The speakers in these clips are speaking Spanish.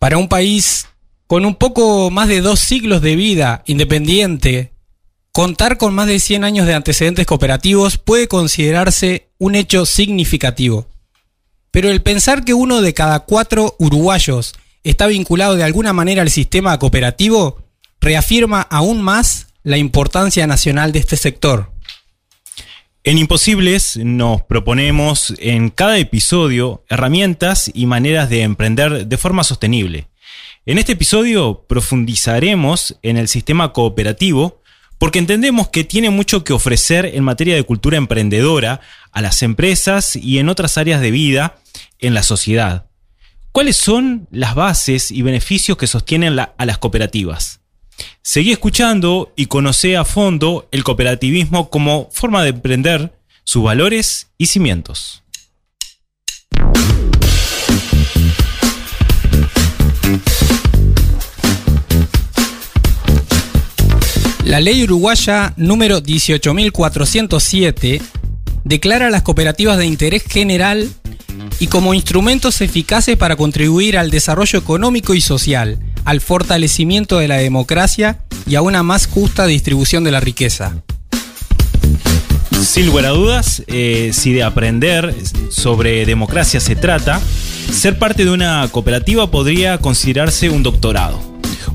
Para un país con un poco más de dos siglos de vida independiente, contar con más de 100 años de antecedentes cooperativos puede considerarse un hecho significativo. Pero el pensar que uno de cada cuatro uruguayos está vinculado de alguna manera al sistema cooperativo reafirma aún más la importancia nacional de este sector. En Imposibles nos proponemos en cada episodio herramientas y maneras de emprender de forma sostenible. En este episodio profundizaremos en el sistema cooperativo porque entendemos que tiene mucho que ofrecer en materia de cultura emprendedora a las empresas y en otras áreas de vida en la sociedad. ¿Cuáles son las bases y beneficios que sostienen a las cooperativas? Seguí escuchando y conoce a fondo el cooperativismo como forma de emprender sus valores y cimientos. La ley uruguaya número 18.407 declara las cooperativas de interés general y como instrumentos eficaces para contribuir al desarrollo económico y social, al fortalecimiento de la democracia y a una más justa distribución de la riqueza. Sin lugar a dudas, eh, si de aprender sobre democracia se trata, ser parte de una cooperativa podría considerarse un doctorado.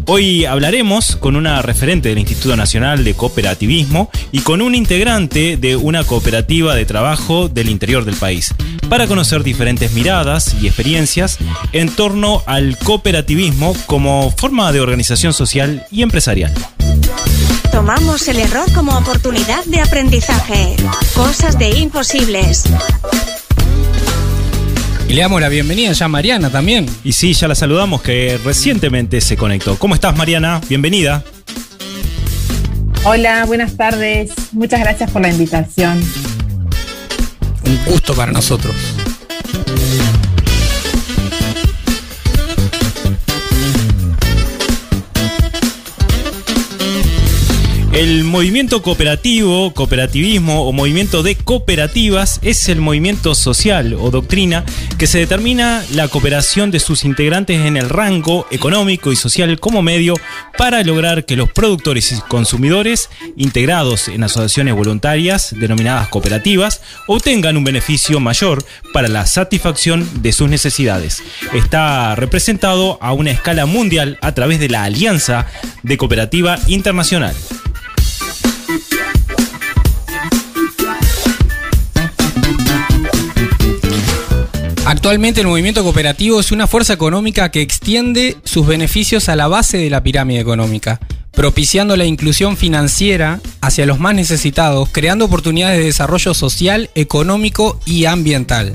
Hoy hablaremos con una referente del Instituto Nacional de Cooperativismo y con un integrante de una cooperativa de trabajo del interior del país, para conocer diferentes miradas y experiencias en torno al cooperativismo como forma de organización social y empresarial. Tomamos el error como oportunidad de aprendizaje. Cosas de imposibles. Y le damos la bienvenida ya a Mariana también. Y sí, ya la saludamos que recientemente se conectó. ¿Cómo estás Mariana? Bienvenida. Hola, buenas tardes. Muchas gracias por la invitación. Un gusto para nosotros. El movimiento cooperativo, cooperativismo o movimiento de cooperativas es el movimiento social o doctrina que se determina la cooperación de sus integrantes en el rango económico y social como medio para lograr que los productores y consumidores integrados en asociaciones voluntarias denominadas cooperativas obtengan un beneficio mayor para la satisfacción de sus necesidades. Está representado a una escala mundial a través de la Alianza de Cooperativa Internacional. Actualmente el movimiento cooperativo es una fuerza económica que extiende sus beneficios a la base de la pirámide económica, propiciando la inclusión financiera hacia los más necesitados, creando oportunidades de desarrollo social, económico y ambiental.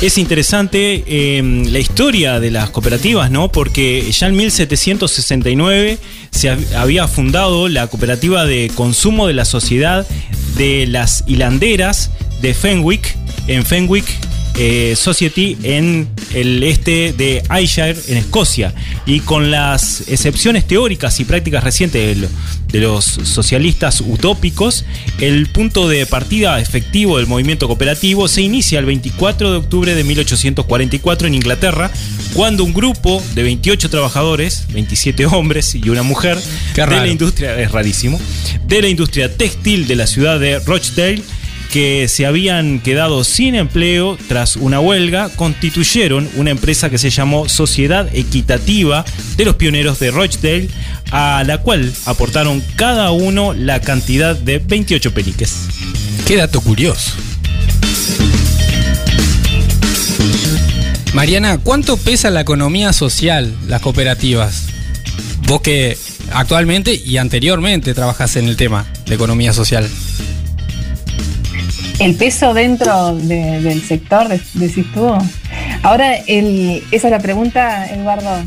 Es interesante eh, la historia de las cooperativas, ¿no? Porque ya en 1769 se había fundado la cooperativa de consumo de la sociedad de las hilanderas de Fenwick, en Fenwick eh, Society en el este de Ayrshire, en Escocia. Y con las excepciones teóricas y prácticas recientes de, de, los socialistas utópicos, el punto de partida efectivo del movimiento cooperativo se inicia el 24 de octubre de 1844 en Inglaterra, cuando un grupo de 28 trabajadores, 27 hombres y una mujer, de la industria, es rarísimo, de la industria textil de la ciudad de Rochdale, que se habían quedado sin empleo tras una huelga, constituyeron una empresa que se llamó Sociedad Equitativa de los Pioneros de Rochdale, a la cual aportaron cada uno la cantidad de 28 peniques. Qué dato curioso. Mariana, ¿cuánto pesa la economía social, las cooperativas? Vos que actualmente y anteriormente trabajas en el tema de economía social. El peso dentro de, del sector, decís tú. Ahora, el, esa es la pregunta, Eduardo.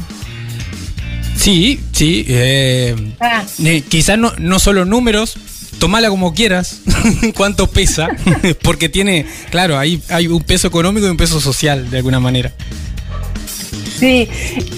Sí, sí. Eh, ah. eh, quizás no, no solo números, tomala como quieras, cuánto pesa, porque tiene, claro, hay, hay un peso económico y un peso social, de alguna manera. Sí,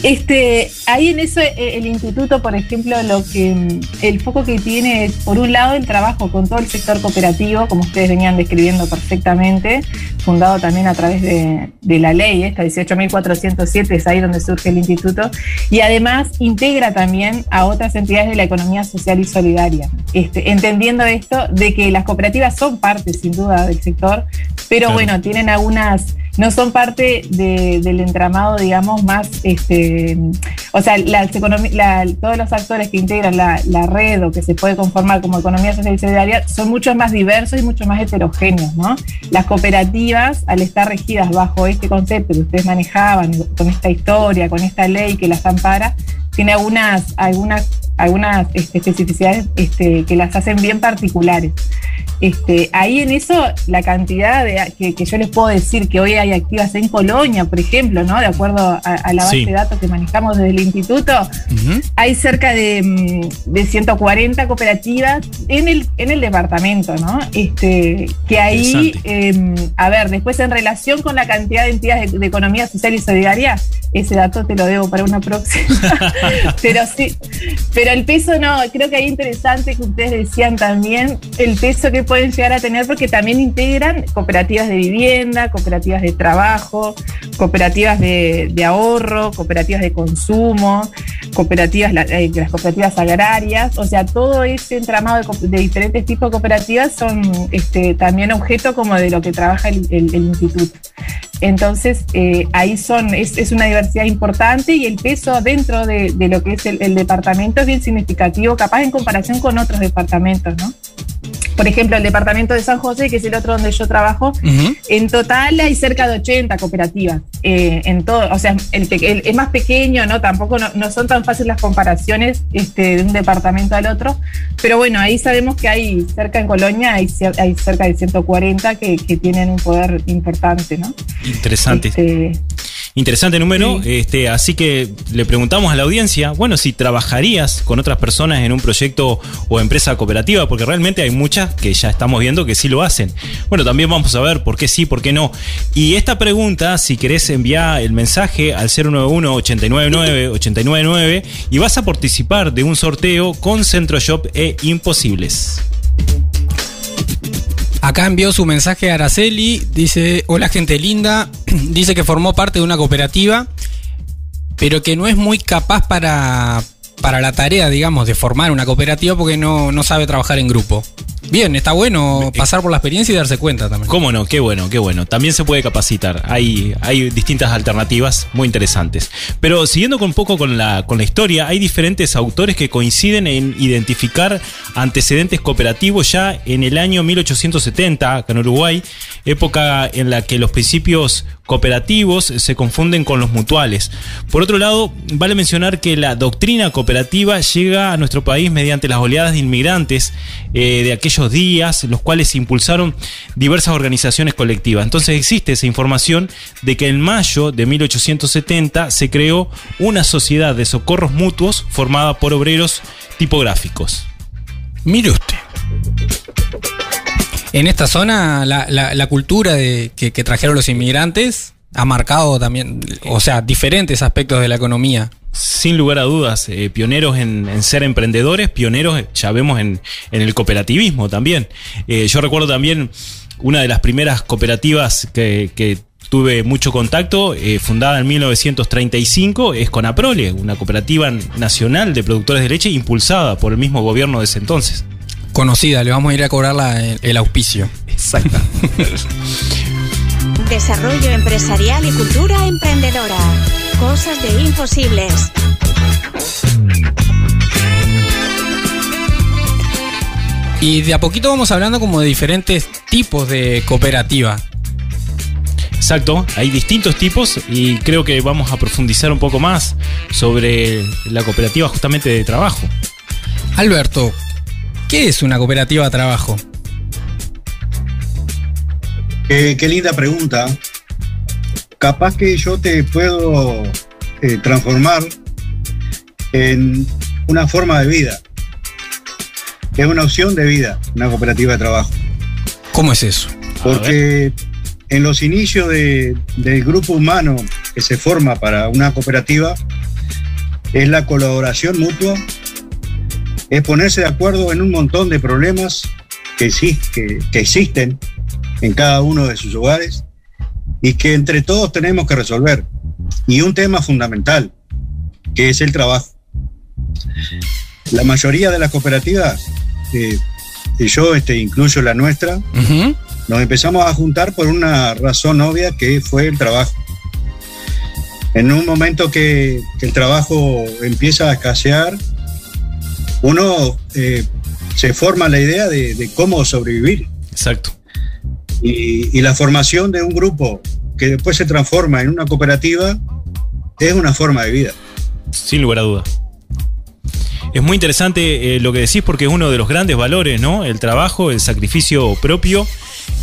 este, ahí en eso eh, el instituto, por ejemplo, lo que mm, el foco que tiene es, por un lado, el trabajo con todo el sector cooperativo, como ustedes venían describiendo perfectamente, fundado también a través de, la ley, esta 18.407, es ahí donde surge el instituto, y además integra también a otras entidades de la economía social y solidaria, este, entendiendo esto de que las cooperativas son parte, sin duda, del sector, pero bueno, tienen algunas no son parte del entramado, digamos, más, este, o sea, todos los actores que integran la, red o que se puede conformar como economía social y solidaria son mucho más diversos y mucho más heterogéneos, ¿no? Las cooperativas, al estar regidas bajo este concepto que ustedes manejaban, con esta historia, con esta ley que las ampara, tiene algunas, algunas, algunas este, especificidades este, que las hacen bien particulares. Este, ahí en eso, la cantidad de, que, yo les puedo decir que hoy hay activas en Colonia, por ejemplo, ¿no? De acuerdo a, la base de datos que manejamos desde el instituto, hay cerca de, 140 mm, cooperativas en el, en el departamento, ¿no? Este, que ahí, em, a ver, después en relación con la cantidad de entidades de, economía social y solidaria, ese dato te lo debo para una próxima. pero sí, pero el peso no, creo que hay interesante que ustedes decían también, el peso que pueden llegar a tener porque también integran cooperativas de vivienda, cooperativas de trabajo, cooperativas de, ahorro, cooperativas de consumo, cooperativas, eh, las cooperativas agrarias, o sea, todo ese entramado de, diferentes tipos de cooperativas son este, también objeto como de lo que trabaja el, instituto. Entonces, eh, ahí son, es, una diversidad importante y el peso dentro de, lo que es el, el, departamento es bien significativo, capaz en comparación con otros departamentos, ¿no? Por ejemplo, el departamento de San José, que es el otro donde yo trabajo, en total hay cerca de 80 cooperativas. Eh, en todo, o sea, el, es más pequeño, ¿no? Tampoco no, son tan fáciles las comparaciones este, de un departamento al otro, pero bueno, ahí sabemos que hay cerca en Colonia, hay, hay cerca de 140 que, tienen un poder importante, ¿no? Interesante. Este, Interesante número. Este, así que le preguntamos a la audiencia, bueno, si trabajarías con otras personas en un proyecto o empresa cooperativa, porque realmente hay muchas que ya estamos viendo que sí lo hacen. Bueno, también vamos a ver por qué sí, por qué no. Y esta pregunta, si querés enviar el mensaje al 091-899-899 y vas a participar de un sorteo con Centroshop e Imposibles. Acá envió su mensaje a Araceli, dice, hola gente linda, dice que formó parte de una cooperativa, pero que no es muy capaz para, para la tarea, digamos, de formar una cooperativa porque no, no sabe trabajar en grupo. Bien, está bueno pasar por la experiencia y darse cuenta también. ¿Cómo no? Qué bueno, qué bueno. También se puede capacitar. Hay, hay distintas alternativas muy interesantes. Pero siguiendo con un poco con la, con la historia, hay diferentes autores que coinciden en identificar antecedentes cooperativos ya en el año 1870, acá en Uruguay, época en la que los principios cooperativos se confunden con los mutuales. Por otro lado, vale mencionar que la doctrina cooperativa llega a nuestro país mediante las oleadas de inmigrantes eh, de aquellos días, los cuales impulsaron diversas organizaciones colectivas. Entonces existe esa información de que en mayo de 1870 se creó una sociedad de socorros mutuos formada por obreros tipográficos. Mire usted. En esta zona, la, cultura de, que, trajeron los inmigrantes ha marcado también, o sea, diferentes aspectos de la economía. Sin lugar a dudas, eh, pioneros en, ser emprendedores, pioneros, eh, ya vemos, en, el cooperativismo también. Eh, yo recuerdo también una de las primeras cooperativas que, tuve mucho contacto, fundada en 1935, es Conaprole, una cooperativa nacional de productores de leche impulsada por el mismo gobierno de ese entonces conocida, le vamos a ir a cobrar el, auspicio. Exacto. Desarrollo empresarial y cultura emprendedora. Cosas de imposibles. Y de a poquito vamos hablando como de diferentes tipos de cooperativa. Exacto, hay distintos tipos y creo que vamos a profundizar un poco más sobre la cooperativa justamente de trabajo. Alberto, ¿Qué es una cooperativa de trabajo? qué linda pregunta. Capaz que yo te puedo eh, transformar en una forma de vida. Es una opción de vida, una cooperativa de trabajo. ¿Cómo es eso? Porque en los inicios del grupo humano que se forma para una cooperativa es la colaboración mutua, es ponerse de acuerdo en un montón de problemas que, que, que existen en cada uno de sus hogares y que entre todos tenemos que resolver. Y un tema fundamental, que es el trabajo. La mayoría de las cooperativas, eh, y yo este, incluyo la nuestra, nos empezamos a juntar por una razón obvia que fue el trabajo. En un momento que, el trabajo empieza a escasear, uno eh, se forma la idea de, cómo sobrevivir. Exacto. Y, y, la formación de un grupo que después se transforma en una cooperativa es una forma de vida. Sin lugar a duda. Es muy interesante eh, lo que decís porque es uno de los grandes valores, ¿no? El trabajo, el sacrificio propio.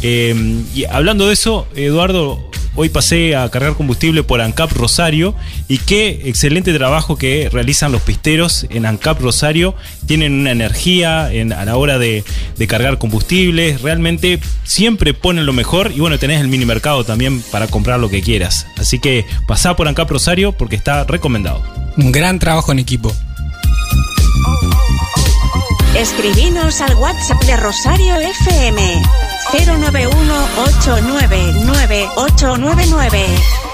Eh, y hablando de eso, Eduardo, hoy pasé a cargar combustible por ANCAP Rosario y qué excelente trabajo que realizan los pisteros en ANCAP Rosario. Tienen una energía a la hora de, de cargar combustible. Realmente siempre ponen lo mejor y bueno, tenés el mini mercado también para comprar lo que quieras. Así que pasá por ANCAP Rosario porque está recomendado. Un gran trabajo en equipo. Escribinos al WhatsApp de Rosario FM 091-899-899.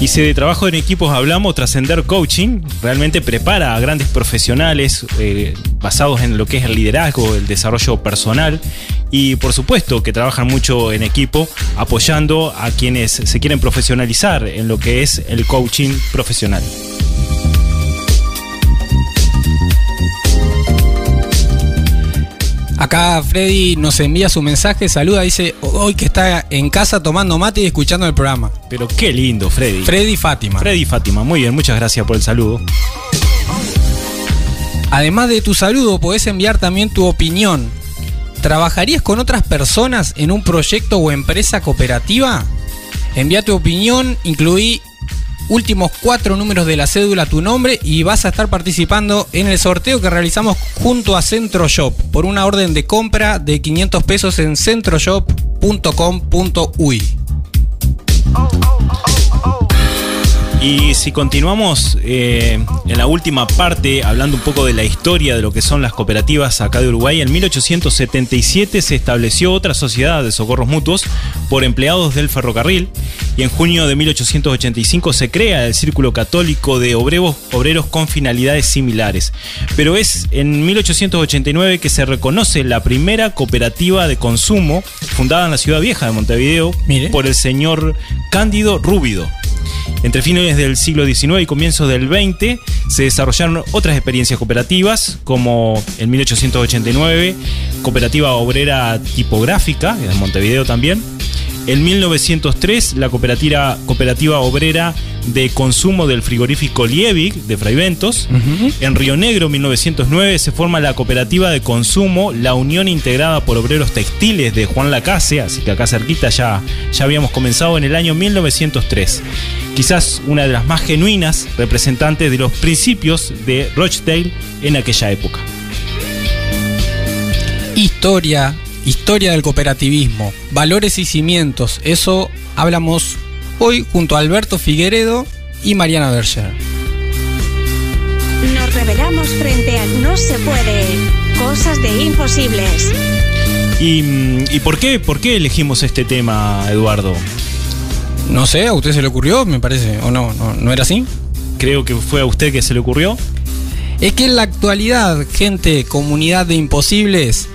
Y si de trabajo en equipos hablamos, Trascender Coaching realmente prepara a grandes profesionales eh, basados en lo que es el liderazgo, el desarrollo personal y por supuesto que trabajan mucho en equipo apoyando a quienes se quieren profesionalizar en lo que es el coaching profesional. Acá Freddy nos envía su mensaje, saluda, dice hoy que está en casa tomando mate y escuchando el programa. Pero qué lindo, Freddy. Freddy Fátima. Freddy Fátima, muy bien, muchas gracias por el saludo. Además de tu saludo, podés enviar también tu opinión. ¿Trabajarías con otras personas en un proyecto o empresa cooperativa? Envía tu opinión, incluí últimos cuatro números de la cédula tu nombre y vas a estar participando en el sorteo que realizamos junto a Centro Shop por una orden de compra de 500 pesos en centroshop.com.uy. Y si continuamos eh, en la última parte, hablando un poco de la historia de lo que son las cooperativas acá de Uruguay, en 1877 se estableció otra sociedad de socorros mutuos por empleados del ferrocarril y en junio de 1885 se crea el Círculo Católico de Obreros, obreros con finalidades similares. Pero es en 1889 que se reconoce la primera cooperativa de consumo fundada en la ciudad vieja de Montevideo por el señor Cándido Rúbido. Entre fines del siglo XIX y comienzos del XX se desarrollaron otras experiencias cooperativas, como en 1889, Cooperativa Obrera Tipográfica, en Montevideo también. En 1903, la cooperativa, cooperativa obrera de consumo del frigorífico Liebig de Fraiventos. En Río Negro, 1909, se forma la cooperativa de consumo La Unión Integrada por Obreros Textiles de Juan Lacase, así que acá cerquita ya, ya habíamos comenzado en el año 1903. Quizás una de las más genuinas representantes de los principios de Rochdale en aquella época. Historia, historia del cooperativismo, valores y cimientos, eso hablamos hoy junto a Alberto Figueredo y Mariana Berger. Nos revelamos frente a No se puede, cosas de imposibles. ¿Y, por, qué, por qué elegimos este tema, Eduardo? No sé, a usted se le ocurrió, me parece, o no, no, no era así. Creo que fue a usted que se le ocurrió. Es que en la actualidad, gente, comunidad de imposibles,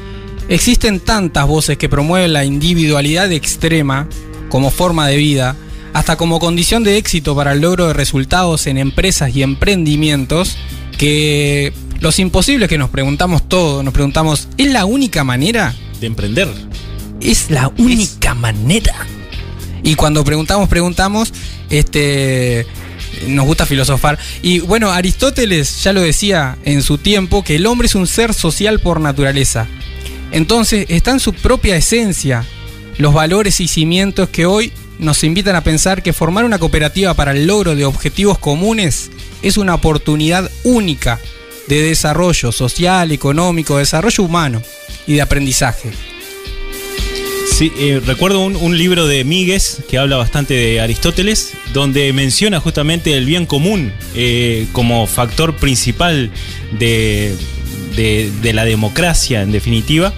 existen tantas voces que promueven la individualidad extrema como forma de vida hasta como condición de éxito para el logro de resultados en empresas y emprendimientos, que los imposibles que nos preguntamos todos, nos preguntamos, ¿es la única manera? De emprender. ¿Es la única manera? Y cuando preguntamos, preguntamos, este nos gusta filosofar. Y bueno, Aristóteles ya lo decía en su tiempo que el hombre es un ser social por naturaleza. Entonces está en su propia esencia los valores y cimientos que hoy nos invitan a pensar que formar una cooperativa para el logro de objetivos comunes es una oportunidad única de desarrollo social, económico, desarrollo humano y de aprendizaje. Sí, eh, recuerdo un, libro de Míguez que habla bastante de Aristóteles, donde menciona justamente el bien común eh, como factor principal de la democracia, en definitiva,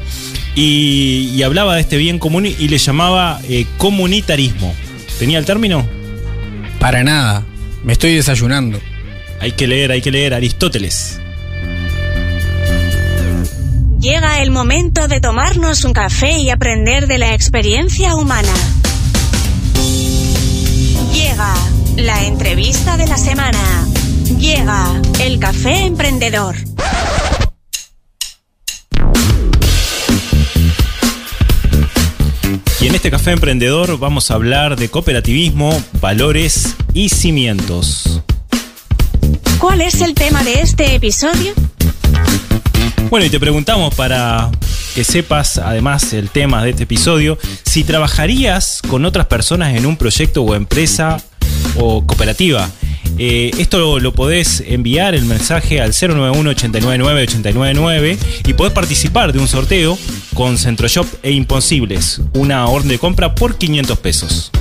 y, y hablaba de este bien común y le llamaba eh, comunitarismo. ¿Tenía el término? Para nada. Me estoy desayunando. Hay que leer, hay que leer Aristóteles. Llega el momento de tomarnos un café y aprender de la experiencia humana. Llega la entrevista de la semana. Llega el café emprendedor. Y en este café emprendedor vamos a hablar de cooperativismo, valores y cimientos. ¿Cuál es el tema de este episodio? Bueno, y te preguntamos para que sepas además el tema de este episodio, si trabajarías con otras personas en un proyecto o empresa o cooperativa. Eh, esto lo, lo podés enviar el mensaje al 091-899-899 y podés participar de un sorteo con Centroshop e Imposibles, una orden de compra por 500 pesos.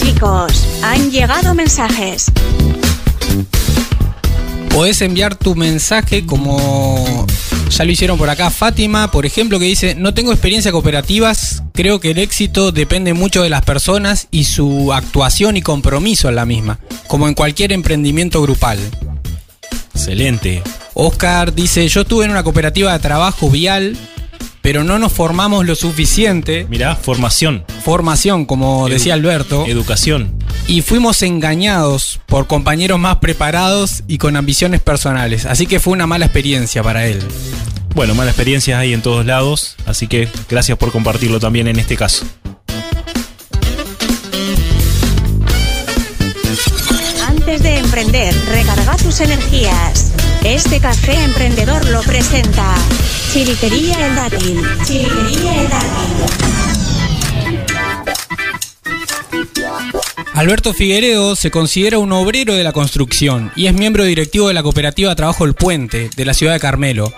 Chicos, han llegado mensajes. Podés enviar tu mensaje como ya lo hicieron por acá Fátima, por ejemplo, que dice, no tengo experiencia cooperativas, creo que el éxito depende mucho de las personas y su actuación y compromiso en la misma, como en cualquier emprendimiento grupal. Excelente. Oscar dice, yo estuve en una cooperativa de trabajo vial, pero no nos formamos lo suficiente, Mirá, formación, formación, como Edu- decía Alberto, educación. y fuimos engañados por compañeros más preparados y con ambiciones personales, así que fue una mala experiencia para él. Bueno, malas experiencias hay en todos lados, así que gracias por compartirlo también en este caso. Antes de emprender, recarga tus energías. Este café emprendedor lo presenta Chilitería El Dátil. Chilitería El Dátil. Alberto Figueredo se considera un obrero de la construcción y es miembro directivo de la cooperativa Trabajo El Puente de la ciudad de Carmelo.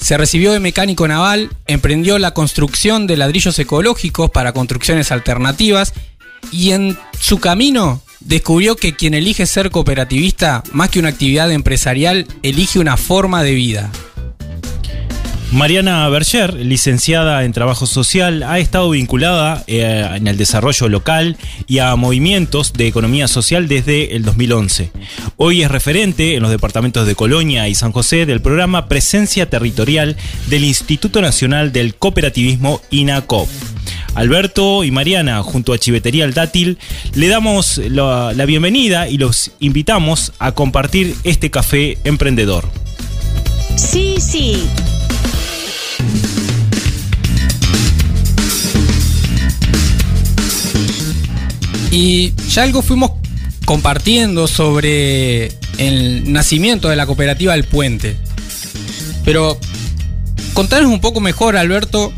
Se recibió de mecánico naval, emprendió la construcción de ladrillos ecológicos para construcciones alternativas y en su camino descubrió que quien elige ser cooperativista, más que una actividad empresarial, elige una forma de vida. Mariana Berger, licenciada en Trabajo Social, ha estado vinculada eh, en el desarrollo local y a movimientos de economía social desde el 2011. Hoy es referente en los departamentos de Colonia y San José del programa Presencia Territorial del Instituto Nacional del Cooperativismo INACOP. Alberto y Mariana, junto a Chivetería El Dátil, le damos la, la bienvenida y los invitamos a compartir este café emprendedor. Sí, sí. Y ya algo fuimos compartiendo sobre el nacimiento de la cooperativa El Puente. Pero contanos un poco mejor, Alberto,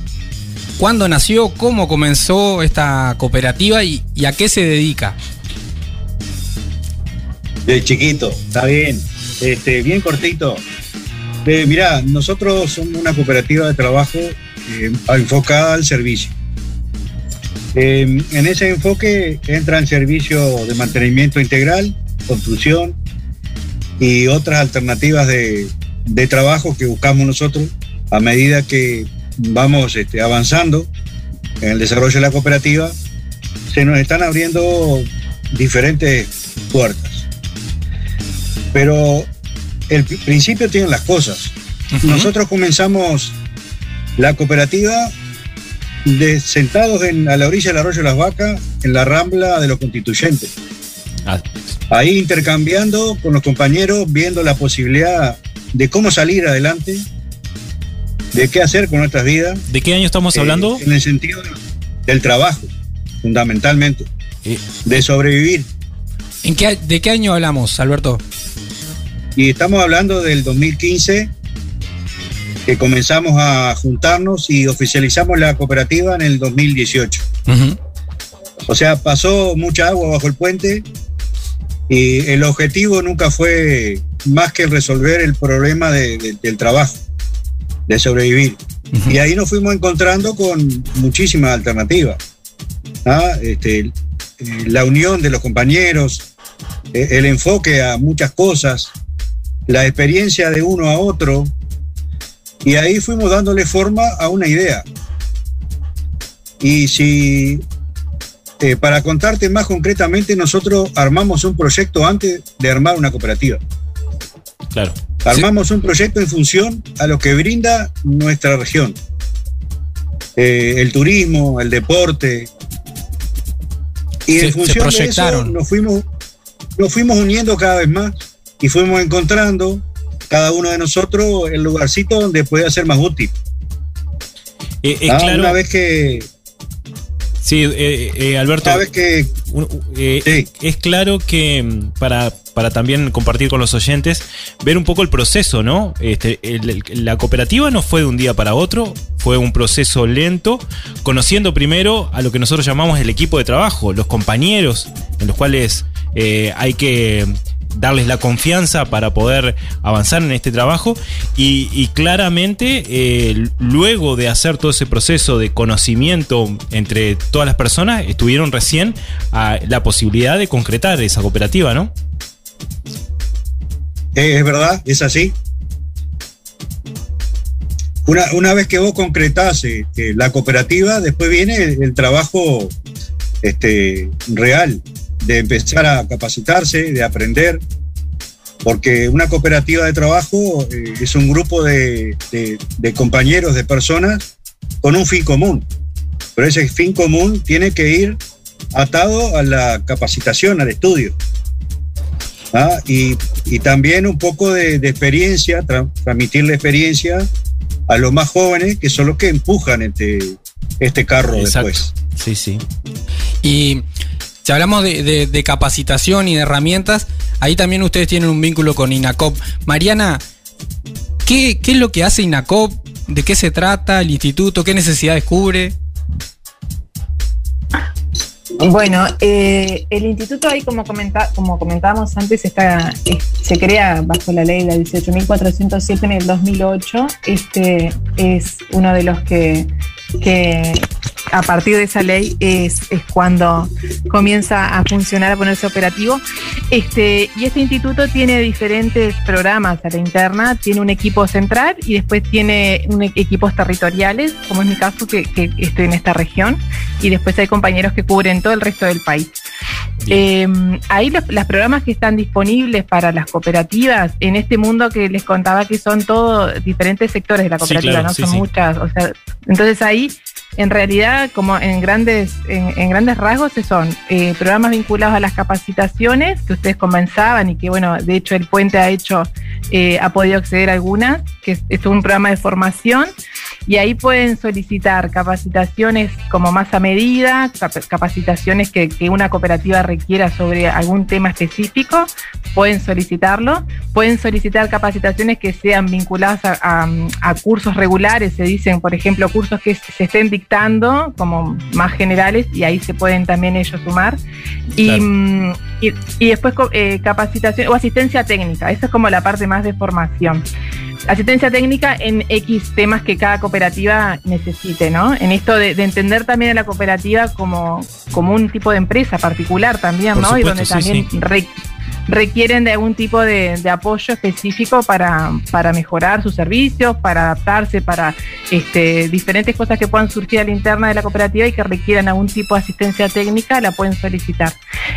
cuándo nació, cómo comenzó esta cooperativa y, a qué se dedica. De chiquito, está bien. Este, bien cortito. Eh, mirá, nosotros somos una cooperativa de trabajo eh, enfocada al servicio. Eh, en ese enfoque entra el servicio de mantenimiento integral, construcción y otras alternativas de, de trabajo que buscamos nosotros a medida que vamos este, avanzando en el desarrollo de la cooperativa. Se nos están abriendo diferentes puertas. Pero el pri- principio tienen las cosas. Nosotros comenzamos la cooperativa de, sentados en, a la orilla del arroyo de las vacas, en la rambla de los constituyentes. Ah, Ahí intercambiando con los compañeros, viendo la posibilidad de cómo salir adelante, de qué hacer con nuestras vidas. ¿De qué año estamos eh, hablando? en el sentido del trabajo, fundamentalmente, Eh, de sobrevivir. ¿En qué, a- ¿De qué año hablamos, Alberto? Y estamos hablando del 2015, que comenzamos a juntarnos y oficializamos la cooperativa en el 2018. Ujú. O sea, pasó mucha agua bajo el puente y el objetivo nunca fue más que resolver el problema de- de- del trabajo, de sobrevivir. Y ahí nos fuimos encontrando con muchísimas alternativas. ¿ah? Este, eh, la unión de los compañeros, eh, el enfoque a muchas cosas, la experiencia de uno a otro, y ahí fuimos dándole forma a una idea. Y si, eh, para contarte más concretamente, nosotros armamos un proyecto antes de armar una cooperativa. Claro. Armamos un proyecto en función a lo que brinda nuestra región. Eh, el turismo, el deporte. Y Se- en función de eso nos fuimos, nos fuimos uniendo cada vez más y fuimos encontrando cada uno de nosotros el lugarcito donde puede ser más útil. Eh, es Ah, claro. Una vez que, Sí, eh, eh, Alberto. vez que eh, Sí. Es claro que mm, para, para también compartir con los oyentes, ver un poco el proceso, ¿no? Este, el- el- la cooperativa no fue de un día para otro, fue un proceso lento, conociendo primero a lo que nosotros llamamos el equipo de trabajo, los compañeros en los cuales eh, hay que darles la confianza para poder avanzar en este trabajo y, claramente eh, luego de hacer todo ese proceso de conocimiento entre todas las personas estuvieron recién a la posibilidad de concretar esa cooperativa, ¿no? Es verdad, es así. Una, una vez que vos concretás eh, la cooperativa, después viene el, el trabajo este, real de empezar a capacitarse, de aprender, porque una cooperativa de trabajo eh, es un grupo de, de- de compañeros, de personas con un fin común, pero ese fin común tiene que ir atado a la capacitación, al estudio. ¿ah? y, y también un poco de, de experiencia, tra- transmitirle experiencia a los más jóvenes, que son los que empujan este, este carro después. Sí, sí. Y si hablamos de, capacitación y de herramientas, ahí también ustedes tienen un vínculo con INACOP. Mariana, ¿qué, es lo que hace INACOP? ¿De qué se trata el instituto? ¿Qué necesidades cubre? Bueno, eh, el instituto ahí, como, comenta, como comentábamos antes, está, se crea bajo la ley la 18.407 en el 2008. Este es uno de los que, que a partir de esa ley es, es cuando comienza a funcionar, a ponerse operativo. Este, y este instituto tiene diferentes programas a la interna, tiene un equipo central y después tiene un e- equipos territoriales, como es mi caso que, que estoy en esta región, y después hay compañeros que cubren todo el resto del país. Eh, ahí los, los programas que están disponibles para las cooperativas, en este mundo que les contaba que son todos diferentes sectores de la Sí, cooperativa, claro, ¿no? sí, son sí. muchas, o sea, entonces ahí en realidad, como en grandes, en, grandes rasgos, son eh, programas vinculados a las capacitaciones que ustedes comenzaban y que, bueno, de hecho el puente ha hecho, eh, ha podido acceder a algunas, que es un programa de formación y ahí pueden solicitar capacitaciones como más a medida, cap- capacitaciones que, que una cooperativa requiera sobre algún tema específico, pueden solicitarlo, pueden solicitar capacitaciones que sean vinculadas a, a- a cursos regulares, se dicen, por ejemplo, cursos que se estén dictando como más generales y ahí se pueden también ellos sumar. Y, Claro. y, y después eh, capacitación o asistencia técnica, esa es como la parte más de formación. Asistencia técnica en X temas que cada cooperativa necesite, ¿no? En esto de, de entender también a la cooperativa como, como un tipo de empresa particular también, Por ¿no? y donde sí, también sí. Re- requieren de algún tipo de, apoyo específico para, para mejorar sus servicios, para adaptarse, para este, diferentes cosas que puedan surgir a la interna de la cooperativa y que requieran algún tipo de asistencia técnica, la pueden solicitar.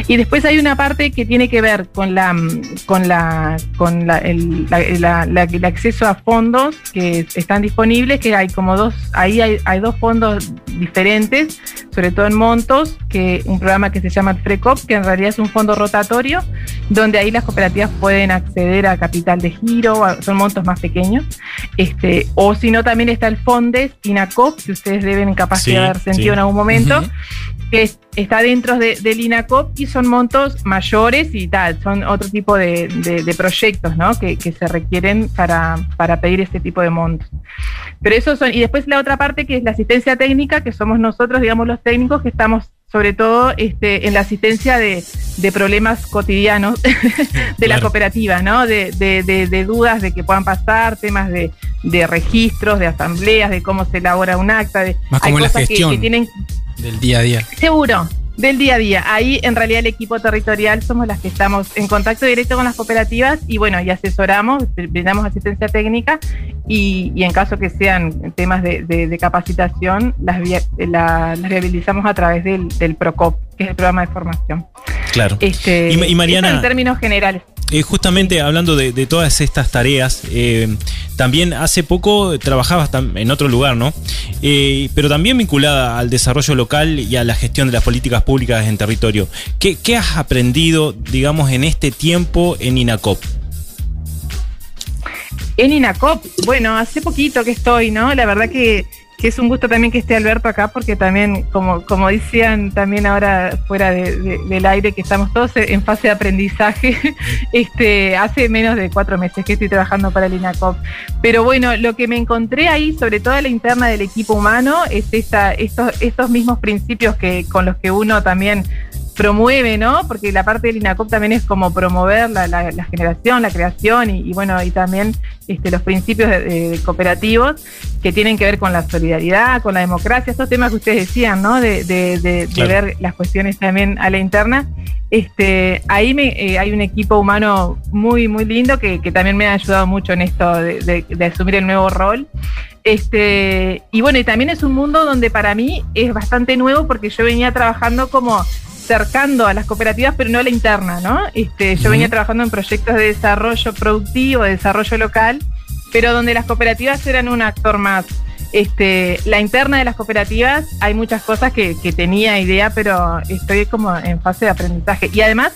Y después hay una parte que tiene que ver con la con la con la, el, acceso a fondos que están disponibles, que hay como dos, ahí hay, hay dos fondos diferentes, sobre todo en montos, que un programa que se llama FRECOP, que en realidad es un fondo rotatorio, ahí las cooperativas pueden acceder a capital de giro, a- son montos más pequeños, este, o si no también está el FONDES, INACOP, que ustedes deben capaz Sí, de haber sentido sí. en algún momento, que es- está dentro de- del INACOP y son montos mayores y tal, son otro tipo de, de- de proyectos ¿no? que, que se requieren para, para pedir este tipo de montos. Pero eso son, y después la otra parte que es la asistencia técnica, que somos nosotros, digamos, los técnicos que estamos sobre todo este, en la asistencia de, problemas cotidianos de la cooperativa, ¿no? De, dudas de que puedan pasar, temas de, registros, de asambleas, de cómo se elabora un acta, de Más como la gestión tienen, del día a día. Seguro, del día a día. Ahí en realidad el equipo territorial somos las que estamos en contacto directo con las cooperativas y bueno, y asesoramos, brindamos asistencia técnica y, en caso que sean temas de, capacitación, las, las viabilizamos a través del PROCOP, que es el programa de formación. Claro. Este, y, Mariana. En términos generales. Eh, justamente hablando de, todas estas tareas, eh, también hace poco trabajabas en otro lugar, ¿no? Eh, pero también vinculada al desarrollo local y a la gestión de las políticas públicas en territorio. ¿Qué, qué has aprendido, digamos, en este tiempo en INACOP? En INACOP, bueno, hace poquito que estoy, ¿no? La verdad que que es un gusto también que esté Alberto acá, porque también, como, como decían también ahora fuera del aire, que estamos todos en fase de aprendizaje, este, hace menos de cuatro meses que estoy trabajando para el INACOP. Pero bueno, lo que me encontré ahí, sobre todo en la interna del equipo humano, es esta, estos, estos mismos principios que, con los que uno también promueve, ¿no? Porque la parte del INACOP también es como promover la, generación, la creación y, bueno, y también este, los principios cooperativos que tienen que ver con la solidaridad, con la democracia, estos temas que ustedes decían, ¿no? De, ver las cuestiones también a la interna. Este, ahí me, eh, hay un equipo humano muy, muy lindo que, también me ha ayudado mucho en esto de, asumir el nuevo rol. Este, y bueno, y también es un mundo donde para mí es bastante nuevo porque yo venía trabajando como cercando a las cooperativas, pero no a la interna, ¿no? Este, yo venía trabajando en proyectos de desarrollo productivo, de desarrollo local, pero donde las cooperativas eran un actor más. Este, la interna de las cooperativas hay muchas cosas que, que tenía idea, pero estoy como en fase de aprendizaje. Y además,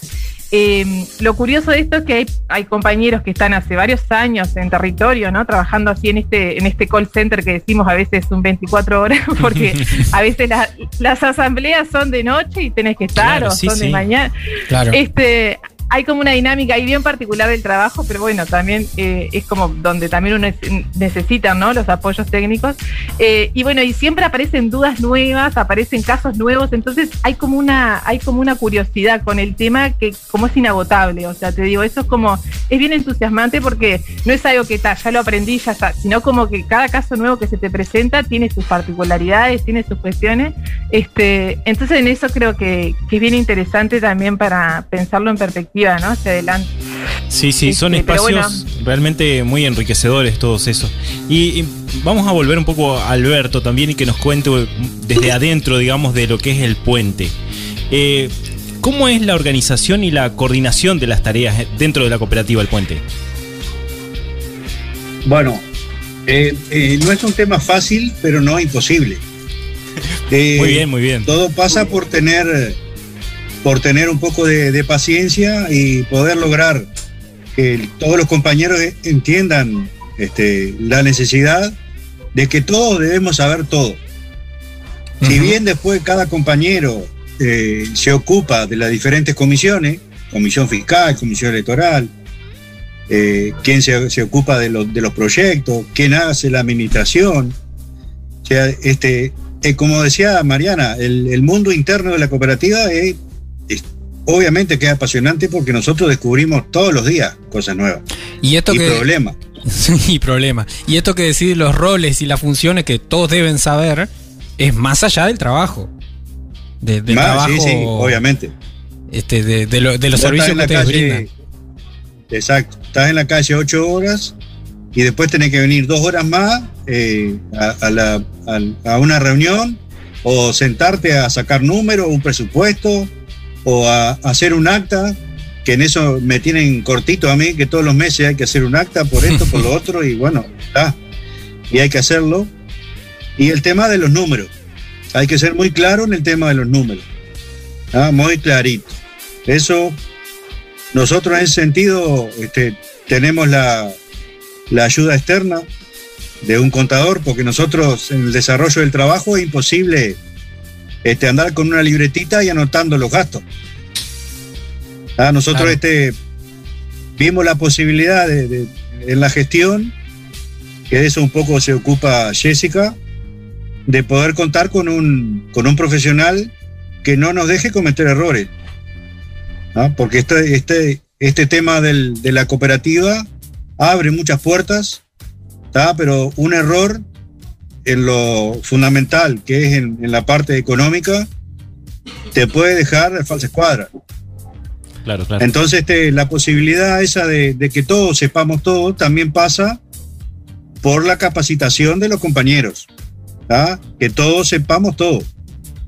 eh, lo curioso de esto es que hay, compañeros que están hace varios años en territorio, ¿no? Trabajando así en este, en este call center que decimos a veces un 24 horas, porque a veces las asambleas son de noche y tenés que estar, o son de mañana. Claro. Este, hay como una dinámica ahí bien particular del trabajo, pero bueno, también eh, es como donde también uno necesita ¿no? los apoyos técnicos. Eh, y bueno, y siempre aparecen dudas nuevas, aparecen casos nuevos, entonces hay como una, hay como una curiosidad con el tema que como es inagotable. O sea, te digo, eso es como, es bien entusiasmante porque no es algo que está, ya lo aprendí, ya está, sino como que cada caso nuevo que se te presenta tiene sus particularidades, tiene sus cuestiones. Este, entonces en eso creo que es bien interesante también para pensarlo en perspectiva ¿no? Hacia adelante. Sí, sí, son este, espacios realmente muy enriquecedores todos esos. Y, vamos a volver un poco a Alberto también y que nos cuente desde adentro, digamos, de lo que es el puente. Eh, ¿Cómo es la organización y la coordinación de las tareas dentro de la cooperativa El Puente? Bueno, eh, eh, no es un tema fácil, pero no imposible. muy bien, muy bien. Todo pasa por tener por tener un poco de, paciencia y poder lograr que todos los compañeros entiendan este, la necesidad de que todos debemos saber todo. Si bien después cada compañero eh, se ocupa de las diferentes comisiones, comisión fiscal, comisión electoral, eh, quién se, ocupa de, de, los proyectos, quién hace la administración. O sea, este, eh, como decía Mariana, el, el, mundo interno de la cooperativa es obviamente que es apasionante porque nosotros descubrimos todos los días cosas nuevas. Y esto y que... problemas. y problemas. Y esto que decir los roles y las funciones que todos deben saber es más allá del trabajo. De, del trabajo, sí, sí, obviamente. Este, de, los servicios que te brindan. Exacto. Estás en la calle ocho horas y después tenés que venir dos horas más eh, a, a una reunión o sentarte a sacar números, un presupuesto, o a, hacer un acta, que en eso me tienen cortito a mí, que todos los meses hay que hacer un acta por esto, por lo otro, y bueno, está. Y hay que hacerlo. Y el tema de los números. Hay que ser muy claro en el tema de los números. Muy clarito. Eso, nosotros en ese sentido este, tenemos la, la ayuda externa de un contador, porque nosotros en el desarrollo del trabajo es imposible este, andar con una libretita y anotando los gastos. Ah, nosotros este, vimos la posibilidad de, en la gestión, que de eso un poco se ocupa Jessica, de poder contar con un, con un profesional que no nos deje cometer errores. ¿no? Porque este, este, este tema del- de la cooperativa abre muchas puertas, ¿tá? pero un error en lo fundamental, que es en, en la parte económica, te puede dejar de falsa escuadra. Claro, claro. Entonces, este, la posibilidad esa de, de que todos sepamos todo también pasa por la capacitación de los compañeros. ¿tá? Que todos sepamos todo.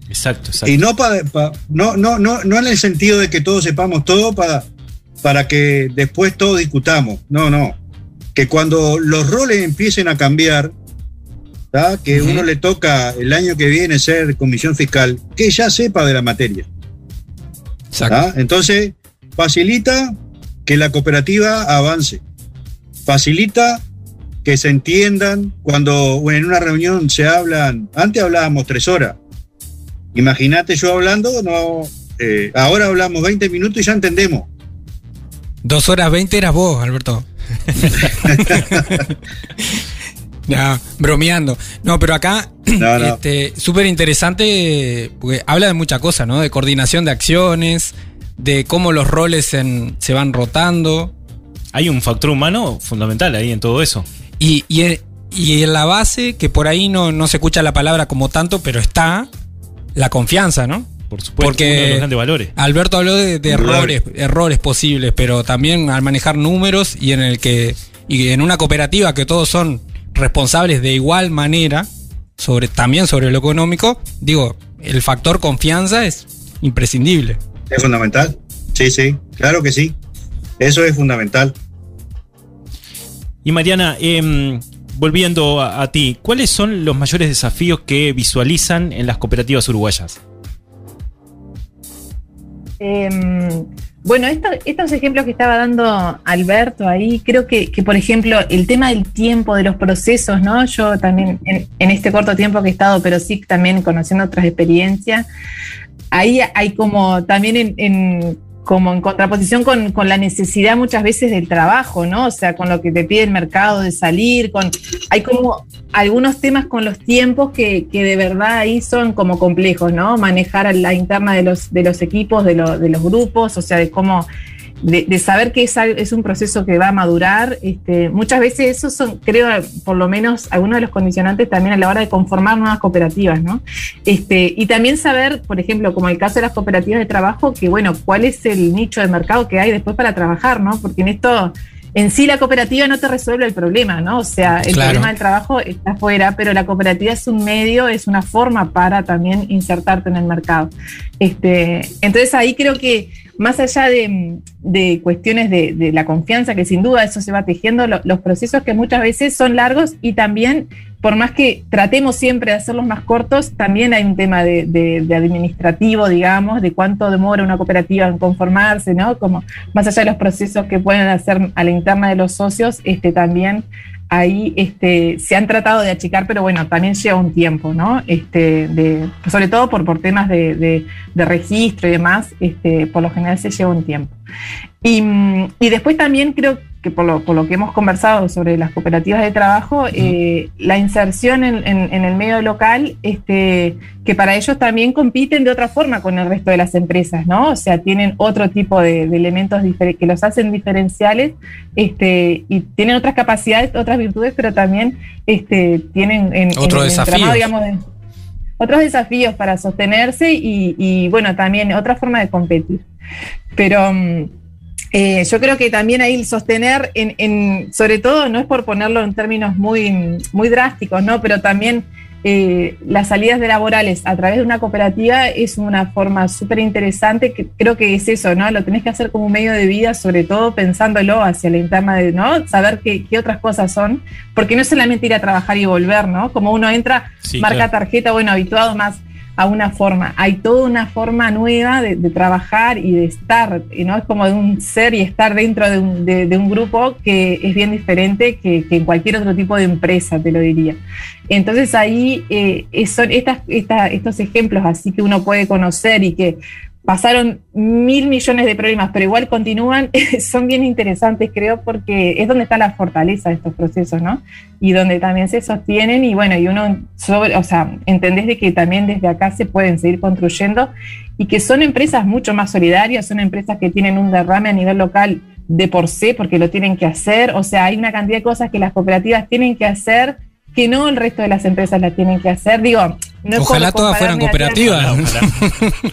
Exacto, exacto. Y no, pa- no, no, no, no en el sentido de que todos sepamos todo para, para que después todos discutamos. No, no. Que cuando los roles empiecen a cambiar, ¿tá? que Ujú. uno le toca el año que viene ser comisión fiscal, que ya sepa de la materia. Exacto. Entonces, facilita que la cooperativa avance. Facilita que se entiendan cuando en una reunión se hablan, antes hablábamos tres horas. Imagínate yo hablando, no, eh, ahora hablamos 20 minutos y ya entendemos. Dos horas veinte eras vos, Alberto. no, bromeando. No, pero acá, No, no. este, súper interesante, porque habla de muchas cosas, ¿no? De coordinación de acciones, de cómo los roles en- se van rotando. Hay un factor humano fundamental ahí en todo eso. Y, y, en- y en la base, que por ahí no, no se escucha la palabra como tanto, pero está la confianza, ¿no? Por supuesto, Porque- uno de los grandes valores. Alberto habló de, de errores, errores posibles, pero también al manejar números y en el que y en una cooperativa que todos son responsables de igual manera sobre también sobre lo económico, digo, el factor confianza es imprescindible. Es fundamental. Sí, sí, claro que sí. Eso es fundamental. Y Mariana, em, volviendo a, a ti, ¿cuáles son los mayores desafíos que visualizan en las cooperativas uruguayas? Em, bueno, esto- estos ejemplos que estaba dando Alberto ahí, creo que, por ejemplo, el tema del tiempo, de los procesos, ¿no? Yo también en, este corto tiempo que he estado, pero sí también conociendo otras experiencias, ahí hay como también en- como en contraposición con, con la necesidad muchas veces del trabajo, ¿no? O sea, con lo que te pide el mercado de salir, con hay como algunos temas con los tiempos que, que de verdad ahí son como complejos, ¿no? Manejar a la interna de los, de los equipos, de, lo- de los grupos, o sea, de cómo, de, de saber que es, es un proceso que va a madurar. Este, muchas veces esos son, creo, por lo menos algunos de los condicionantes también a la hora de conformar nuevas cooperativas, ¿no? Este, y también saber, por ejemplo, como el caso de las cooperativas de trabajo, que bueno, cuál es el nicho de mercado que hay después para trabajar, ¿no? Porque en esto, en sí la cooperativa no te resuelve el problema, ¿no? O sea, el Claro. problema del trabajo está afuera, pero la cooperativa es un medio, es una forma para también insertarte en el mercado. Este, entonces ahí creo que más allá de, de cuestiones de, la confianza, que sin duda eso se va tejiendo, lo- los procesos que muchas veces son largos y también, por más que tratemos siempre de hacerlos más cortos, también hay un tema de, de- de administrativo, digamos, de cuánto demora una cooperativa en conformarse, ¿no? Como más allá de los procesos que pueden hacer a la interna de los socios, este, también ahí este, se han tratado de achicar, pero bueno, también lleva un tiempo, ¿no? Este, sobre todo por, por temas de, de- de registro y demás, este, por lo general se lleva un tiempo. Y, mm, y después también creo que por lo, por lo que hemos conversado sobre las cooperativas de trabajo, eh, la inserción en, en- en el medio local, este, que para ellos también compiten de otra forma con el resto de las empresas, ¿no? O sea, tienen otro tipo de, de elementos que los hacen diferenciales este, y tienen otras capacidades, otras virtudes, pero también este, tienen en, desafíos. entramado, digamos, de- otros desafíos para sostenerse y, y, bueno, también otra forma de competir. Pero mm, eh, yo creo que también ahí sostener, en, en- sobre todo, no es por ponerlo en términos muy, muy drásticos, ¿no? Pero también eh, las salidas de laborales a través de una cooperativa es una forma súper interesante, que creo que es eso, ¿no? Lo tenés que hacer como un medio de vida, sobre todo pensándolo hacia la interna de, ¿no? Saber qué, qué otras cosas son, porque no es solamente ir a trabajar y volver, ¿no? Como uno entra, Sí, marca claro. tarjeta, bueno, habituado más a una forma. Hay toda una forma nueva de, trabajar y de estar, no es como de un ser y estar dentro de un, de- un grupo que es bien diferente que, en cualquier otro tipo de empresa, te lo diría. Entonces ahí eh, son estas, esta- estos ejemplos así que uno puede conocer y que pasaron mil millones de problemas, pero igual continúan, son bien interesantes, creo, porque es donde está la fortaleza de estos procesos, ¿no? Y donde también se sostienen y bueno, y uno, sobre, o sea, entendés de que también desde acá se pueden seguir construyendo y que son empresas mucho más solidarias, son empresas que tienen un derrame a nivel local de por sí, porque lo tienen que hacer, o sea, hay una cantidad de cosas que las cooperativas tienen que hacer que no el resto de las empresas la tienen que hacer. Digo, no Ojalá todas fueran cooperativas.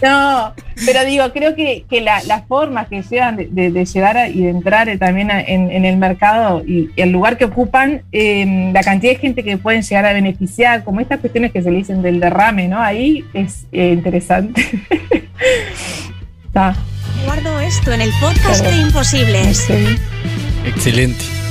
No, pero digo, creo que, que la, la, forma que llevan de, llegar y de entrar también en, el mercado y, el lugar que ocupan, em, la cantidad de gente que pueden llegar a beneficiar, como estas cuestiones que se le dicen del derrame, ¿no? Ahí es eh, interesante. Guardo esto en el podcast de Imposibles. Excelente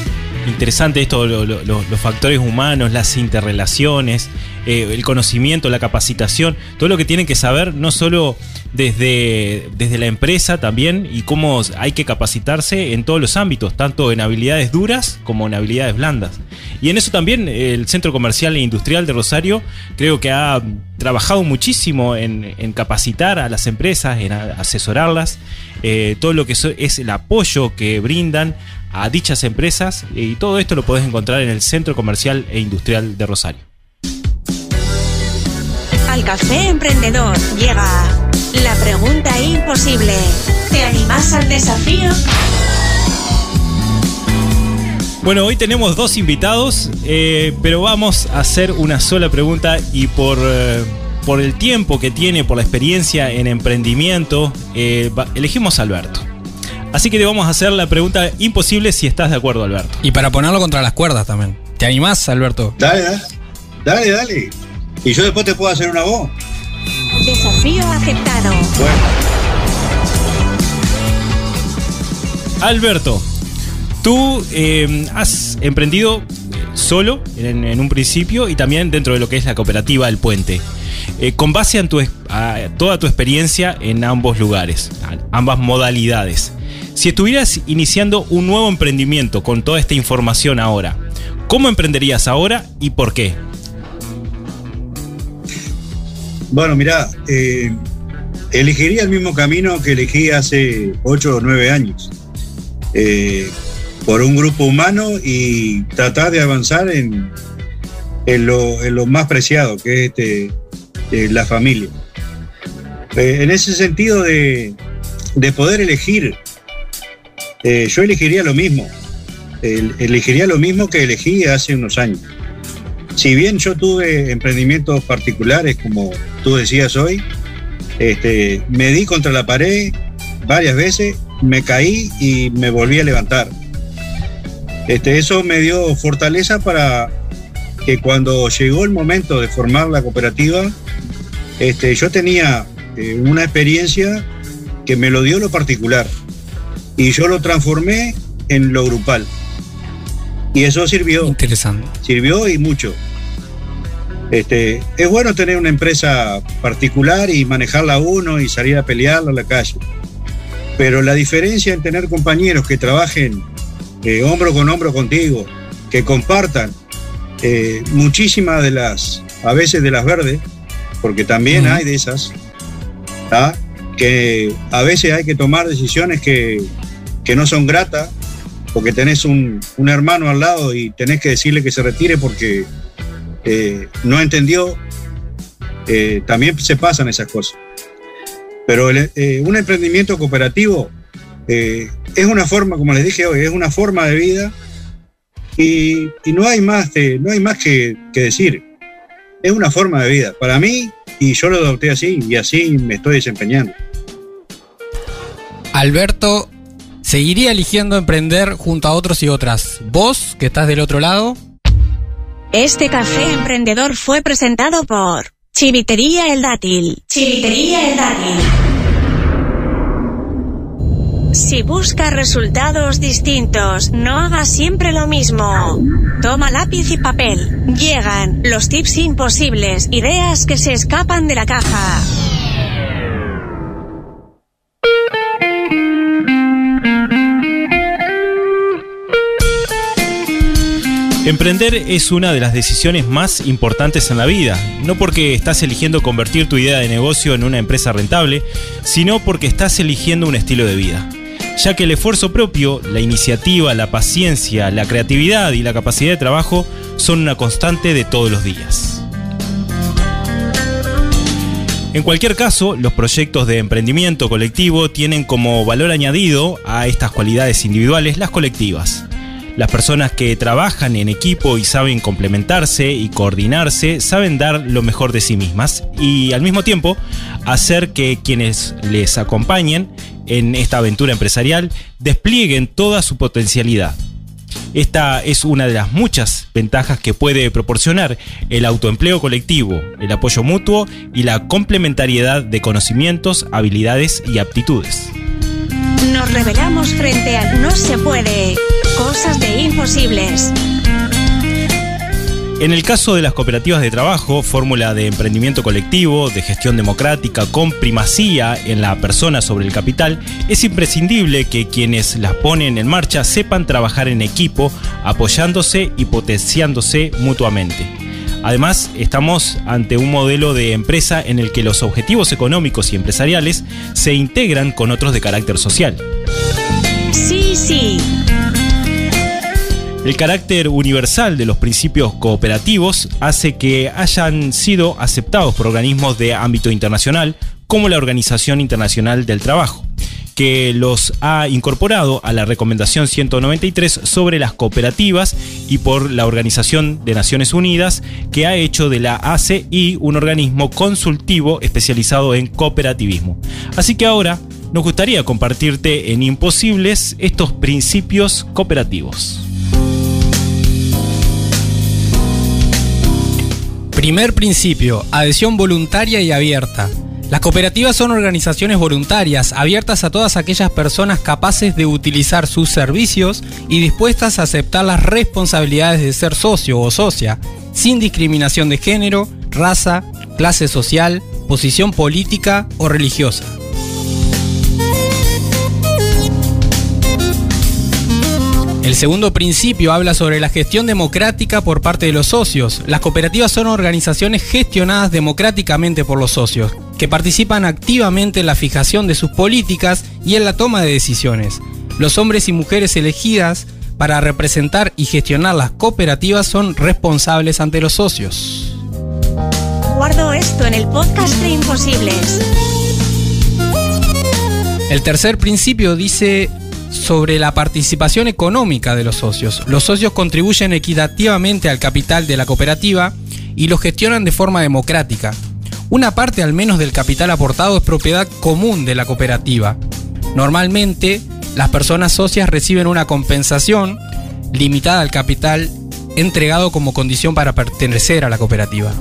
interesante esto, los factores humanos, las interrelaciones, eh, el conocimiento, la capacitación, todo lo que tienen que saber, no solo desde, desde la empresa también, y cómo hay que capacitarse en todos los ámbitos, tanto en habilidades duras como en habilidades blandas. Y en eso también el Centro Comercial e Industrial de Rosario creo que ha trabajado muchísimo en, capacitar a las empresas, en asesorarlas, eh, todo lo que es el apoyo que brindan a dichas empresas y todo esto lo podés encontrar en el Centro Comercial e Industrial de Rosario. Al Café Emprendedor llega la pregunta imposible. ¿Te animás al desafío? Bueno, hoy tenemos dos invitados, eh, pero vamos a hacer una sola pregunta y por, eh, por el tiempo que tiene, por la experiencia en emprendimiento, eh, elegimos a Alberto. Así que te vamos a hacer la pregunta imposible si estás de acuerdo, Alberto. Y para ponerlo contra las cuerdas también. ¿Te animás, Alberto? Dale, dale. Dale, dale. Y yo después te puedo hacer una voz. Desafío aceptado. Bueno. Alberto, tú eh, has emprendido solo en, un principio y también dentro de lo que es la cooperativa El Puente. Eh, con base en tu, a toda tu experiencia en ambos lugares, ambas modalidades. Si estuvieras iniciando un nuevo emprendimiento con toda esta información ahora, ¿cómo emprenderías ahora y por qué? Bueno, mira, eh, elegiría el mismo camino que elegí hace 8 o 9 años. Eh, por un grupo humano y tratar de avanzar en, en, lo, más preciado, que es este, eh, la familia. en ese sentido de, de poder elegir eh, yo elegiría lo mismo. elegiría lo mismo que elegí hace unos años. Si bien yo tuve emprendimientos particulares, como tú decías hoy, este, me di contra la pared varias veces, me caí y me volví a levantar. Este, eso me dio fortaleza para que cuando llegó el momento de formar la cooperativa, este, yo tenía eh, una experiencia que me lo dio lo particular y yo lo transformé en lo grupal. Y eso sirvió. Interesante. Sirvió y mucho. Este, es bueno tener una empresa particular y manejarla uno y salir a pelearla a la calle. Pero la diferencia en tener compañeros que trabajen eh, hombro con hombro contigo, que compartan eh, muchísimas de las, a veces de las verdes, porque también hay de esas, que a veces hay que tomar decisiones que, que no son gratas, porque tenés un, hermano al lado y tenés que decirle que se retire porque eh, no entendió, eh, también se pasan esas cosas. Pero eh, un emprendimiento cooperativo es una forma, como les dije hoy, es una forma de vida y, no hay más, no hay más que, que, decir. Es una forma de vida para mí y yo lo adopté así y así me estoy desempeñando. Alberto seguiría eligiendo emprender junto a otros y otras. Vos, que estás del otro lado. Este café emprendedor fue presentado por Chivitería El Dátil. Chivitería El Dátil. Si buscas resultados distintos, no hagas siempre lo mismo. Toma lápiz y papel. Llegan los tips imposibles, ideas que se escapan de la caja. Emprender es una de las decisiones más importantes en la vida, no porque estás eligiendo convertir tu idea de negocio en una empresa rentable, sino porque estás eligiendo un estilo de vida. Ya que el esfuerzo propio, la iniciativa, la paciencia, la creatividad y la capacidad de trabajo son una constante de todos los días. En cualquier caso, los proyectos de emprendimiento colectivo tienen como valor añadido a estas cualidades individuales las colectivas. Las personas que trabajan en equipo y saben complementarse y coordinarse saben dar lo mejor de sí mismas y al mismo tiempo hacer que quienes les acompañen en esta aventura empresarial desplieguen toda su potencialidad. Esta es una de las muchas ventajas que puede proporcionar el autoempleo colectivo, el apoyo mutuo y la complementariedad de conocimientos, habilidades y aptitudes. Nos revelamos frente a No se puede. Cosas de imposibles. En el caso de las cooperativas de trabajo, fórmula de emprendimiento colectivo, de gestión democrática con primacía en la persona sobre el capital, es imprescindible que quienes las ponen en marcha sepan trabajar en equipo, apoyándose y potenciándose mutuamente. Además, estamos ante un modelo de empresa en el que los objetivos económicos y empresariales se integran con otros de carácter social. Sí, sí. El carácter universal de los principios cooperativos hace que hayan sido aceptados por organismos de ámbito internacional como la Organización Internacional del Trabajo, que los ha incorporado a la Recomendación 193 sobre las cooperativas y por la Organización de Naciones Unidas, que ha hecho de la ACI un organismo consultivo especializado en cooperativismo. Así que ahora nos gustaría compartirte en Imposibles estos principios cooperativos. Primer principio, adhesión voluntaria y abierta. Las cooperativas son organizaciones voluntarias, abiertas a todas aquellas personas capaces de utilizar sus servicios y dispuestas a aceptar las responsabilidades de ser socio o socia, sin discriminación de género, raza, clase social, posición política o religiosa. El segundo principio habla sobre la gestión democrática por parte de los socios. Las cooperativas son organizaciones gestionadas democráticamente por los socios, que participan activamente en la fijación de sus políticas y en la toma de decisiones. Los hombres y mujeres elegidas para representar y gestionar las cooperativas son responsables ante los socios. Guardo esto en el podcast de Imposibles. El tercer principio dice sobre la participación económica de los socios. Los socios contribuyen equitativamente al capital de la cooperativa y lo gestionan de forma democrática. Una parte al menos del capital aportado es propiedad común de la cooperativa. Normalmente, las personas socias reciben una compensación limitada al capital entregado como condición para pertenecer a la cooperativa.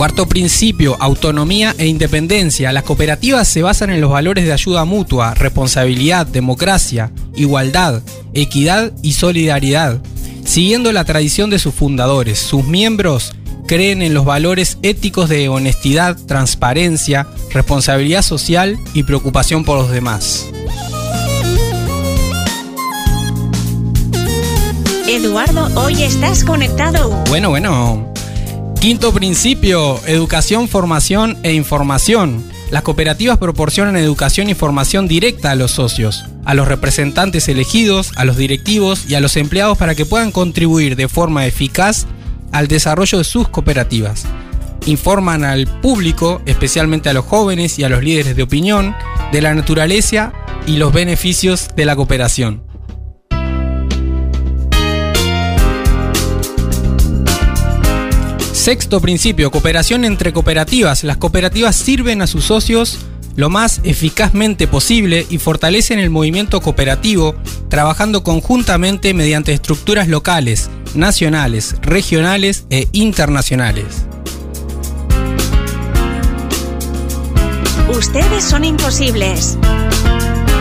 Cuarto principio, autonomía e independencia. Las cooperativas se basan en los valores de ayuda mutua, responsabilidad, democracia, igualdad, equidad y solidaridad. Siguiendo la tradición de sus fundadores, sus miembros creen en los valores éticos de honestidad, transparencia, responsabilidad social y preocupación por los demás. Eduardo, hoy estás conectado. Bueno, bueno. Quinto principio, educación, formación e información. Las cooperativas proporcionan educación y formación directa a los socios, a los representantes elegidos, a los directivos y a los empleados para que puedan contribuir de forma eficaz al desarrollo de sus cooperativas. Informan al público, especialmente a los jóvenes y a los líderes de opinión, de la naturaleza y los beneficios de la cooperación. Sexto principio, cooperación entre cooperativas. Las cooperativas sirven a sus socios lo más eficazmente posible y fortalecen el movimiento cooperativo trabajando conjuntamente mediante estructuras locales, nacionales, regionales e internacionales. Ustedes son imposibles.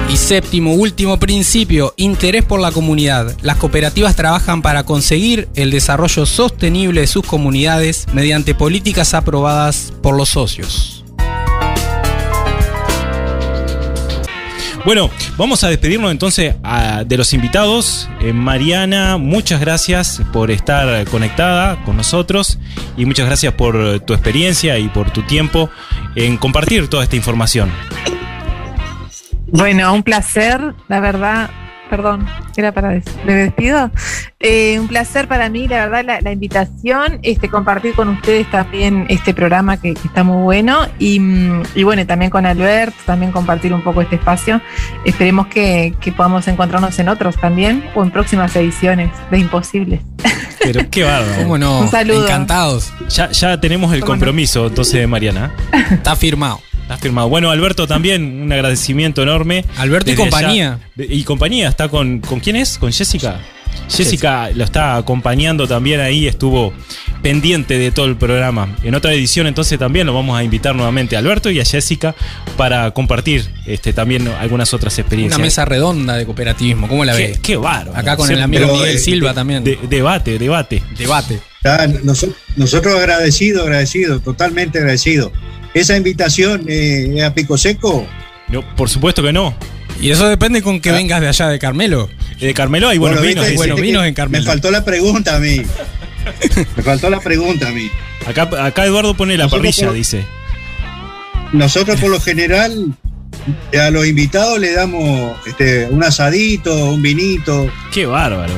Y séptimo, último principio, interés por la comunidad. Las cooperativas trabajan para conseguir el desarrollo sostenible de sus comunidades mediante políticas aprobadas por los socios. Bueno, vamos a despedirnos entonces a- de los invitados. Eh, Mariana, muchas gracias por estar conectada con nosotros y muchas gracias por tu experiencia y por tu tiempo en compartir toda esta información. Bueno, un placer, la verdad. Perdón, era para des- me despido. Eh, un placer para mí, la verdad, la, la invitación, este, compartir con ustedes también este programa que, que está muy bueno y, mm, y bueno, también con Albert, también compartir un poco este espacio. Esperemos que, que podamos encontrarnos en otros también o en próximas ediciones de Imposibles. Pero qué bárbaro. ¿Cómo no? Un saludo. Encantados. Ya, ya tenemos el compromiso entonces, Mariana. Está firmado. Está firmado. Bueno, Alberto también, un agradecimiento enorme. Alberto y compañía. allá- y compañía, está con. ¿Con quién es? ¿Con Jessica? Jessica lo está acompañando también ahí, estuvo pendiente de todo el programa. En otra edición entonces también lo vamos a invitar nuevamente a Alberto y a Jessica para compartir este, también algunas otras Una experiencias. mesa redonda de cooperativismo. ¿Cómo la Qué, ves? qué bárbaro. Acá con el amigo Pero, Miguel eh, Silva de- también. de- debate, debate. Debate. Nosotros agradecidos, agradecidos, totalmente agradecidos. Esa invitación eh, a Pico Seco, No, por supuesto que no. Y eso depende con que Ah. vengas de allá de Carmelo. De Carmelo hay buenos Bueno, vinos. en Carmelo. Me faltó la pregunta a mí. me faltó la pregunta a mí. Acá, acá Eduardo pone la Nosotros parrilla, por- dice. Nosotros por lo general a los invitados le damos este, un asadito, un vinito. Qué bárbaro.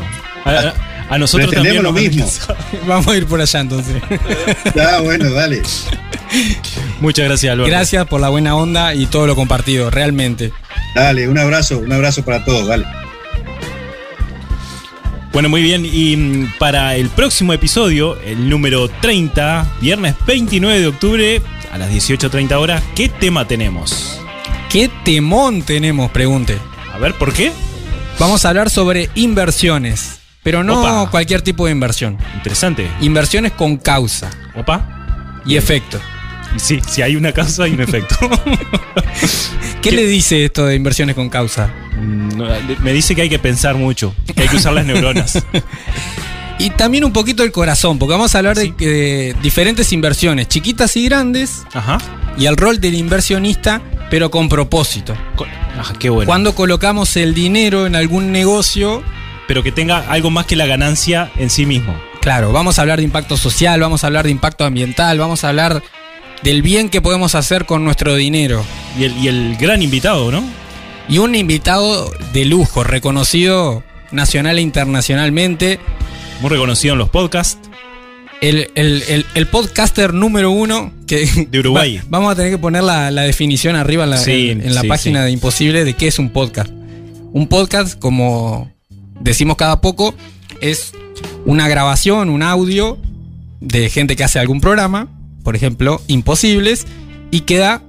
A, a- a nosotros también lo nos- mismo. Vamos a ir por allá entonces. Ya, bueno, dale. Muchas gracias, Alberto. Gracias por la buena onda y todo lo compartido, realmente. Dale, un abrazo, un abrazo para todos, dale. Bueno, muy bien. Y mm, para el próximo episodio, el número 30, viernes 29 de octubre, a las 18.30 horas, ¿qué tema tenemos? ¿Qué temón tenemos? Pregunte. A ver, ¿por qué? Vamos a hablar sobre inversiones, pero no Opa. cualquier tipo de inversión. Interesante. Inversiones con causa Opa. y efecto. Y sí, si hay una causa, hay un efecto. ¿Qué, ¿Qué? le dice esto de inversiones con causa? Mm, Me dice que hay que pensar mucho, que hay que usar las neuronas. Y también un poquito el corazón, porque vamos a hablar Sí. de, de diferentes inversiones, chiquitas y grandes, Ajá. y el rol del inversionista, pero con propósito. Ajá, qué bueno. Cuando colocamos el dinero en algún negocio, Pero que tenga algo más que la ganancia en sí mismo. claro, vamos a hablar de impacto social, vamos a hablar de impacto ambiental, vamos a hablar del bien que podemos hacer con nuestro dinero. Y el, y el gran invitado, ¿no? Y un invitado de lujo, reconocido nacional e internacionalmente, Muy reconocido en los podcasts. el, el- el- el podcaster número uno que De Uruguay. Va- vamos a tener que poner la, la definición arriba en la, Sí, en- en la sí, página sí. de Imposible de qué es un podcast. Un podcast, como decimos cada poco, es una grabación, un audio de gente que hace algún programa, por ejemplo, Imposibles, y queda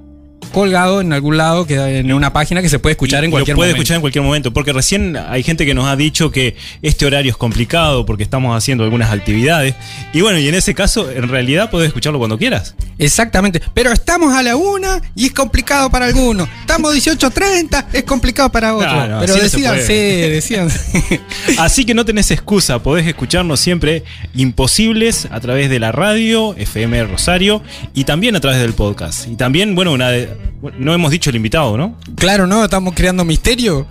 colgado en algún lado, queda en una página que se puede escuchar Y en cualquier Lo puede momento. escuchar en cualquier momento, porque recién hay gente que nos ha dicho que este horario es complicado porque estamos haciendo algunas actividades. Y bueno, y en ese caso, en realidad podés escucharlo cuando quieras. Exactamente. Pero estamos a la una y es complicado para algunos. Estamos 18.30, es complicado para otros. No, no, Pero así no se puede. decídanse. Así que no tenés excusa, podés escucharnos siempre imposibles a través de la radio, FM Rosario, y también a través del podcast. Y también, bueno, una de- bueno, no hemos dicho el invitado, ¿no? Claro, ¿no? Estamos creando misterio.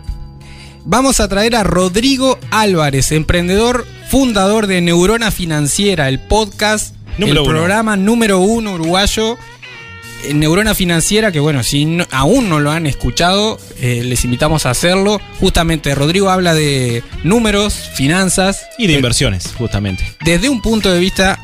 Vamos a traer a Rodrigo Álvarez, emprendedor, fundador de Neurona Financiera, el podcast, Número el uno. programa número uno uruguayo. eh, Neurona Financiera, que bueno, si no- aún no lo han escuchado, eh, les invitamos a hacerlo. Justamente Rodrigo habla de números, finanzas, Y de eh, inversiones, justamente. desde un punto de vista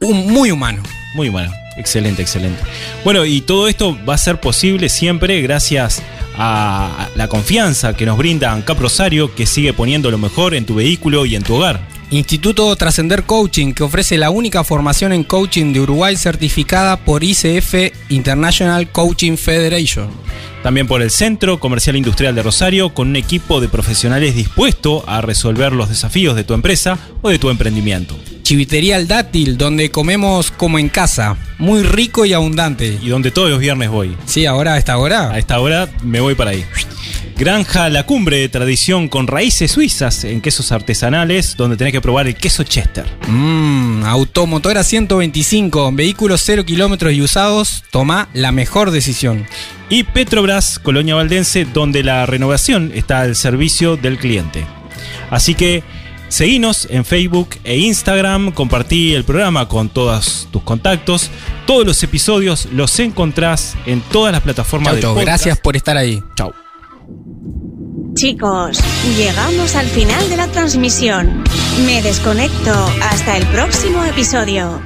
un- muy humano. Muy bueno, excelente, excelente. Bueno, y todo esto va a ser posible siempre gracias a la confianza que nos brinda ANCAP Rosario, que sigue poniendo lo mejor en tu vehículo y en tu hogar. Instituto Trascender Coaching, que ofrece la única formación en coaching de Uruguay certificada por ICF International Coaching Federation. También por el Centro Comercial Industrial de Rosario, con un equipo de profesionales dispuesto a resolver los desafíos de tu empresa o de tu emprendimiento. Chivitería El Dátil, donde comemos como en casa, muy rico y abundante. Y donde todos los viernes voy. Sí, ahora a esta A hora. esta hora me voy para ahí. Granja La Cumbre, tradición con raíces suizas en quesos artesanales, donde tenés que probar el queso Chester. Mmm, Automotora 125, vehículos 0 kilómetros y usados, toma la mejor decisión. Y Petrobras, Colonia Valdense, donde la renovación está al servicio del cliente. Así que seguinos en Facebook e Instagram, compartí el programa con todos tus contactos. Todos los episodios los encontrás en todas las plataformas Chau, de chau, podcast. gracias por estar ahí. Chau. Chicos, llegamos al final de la transmisión. Me desconecto. Hasta el próximo episodio.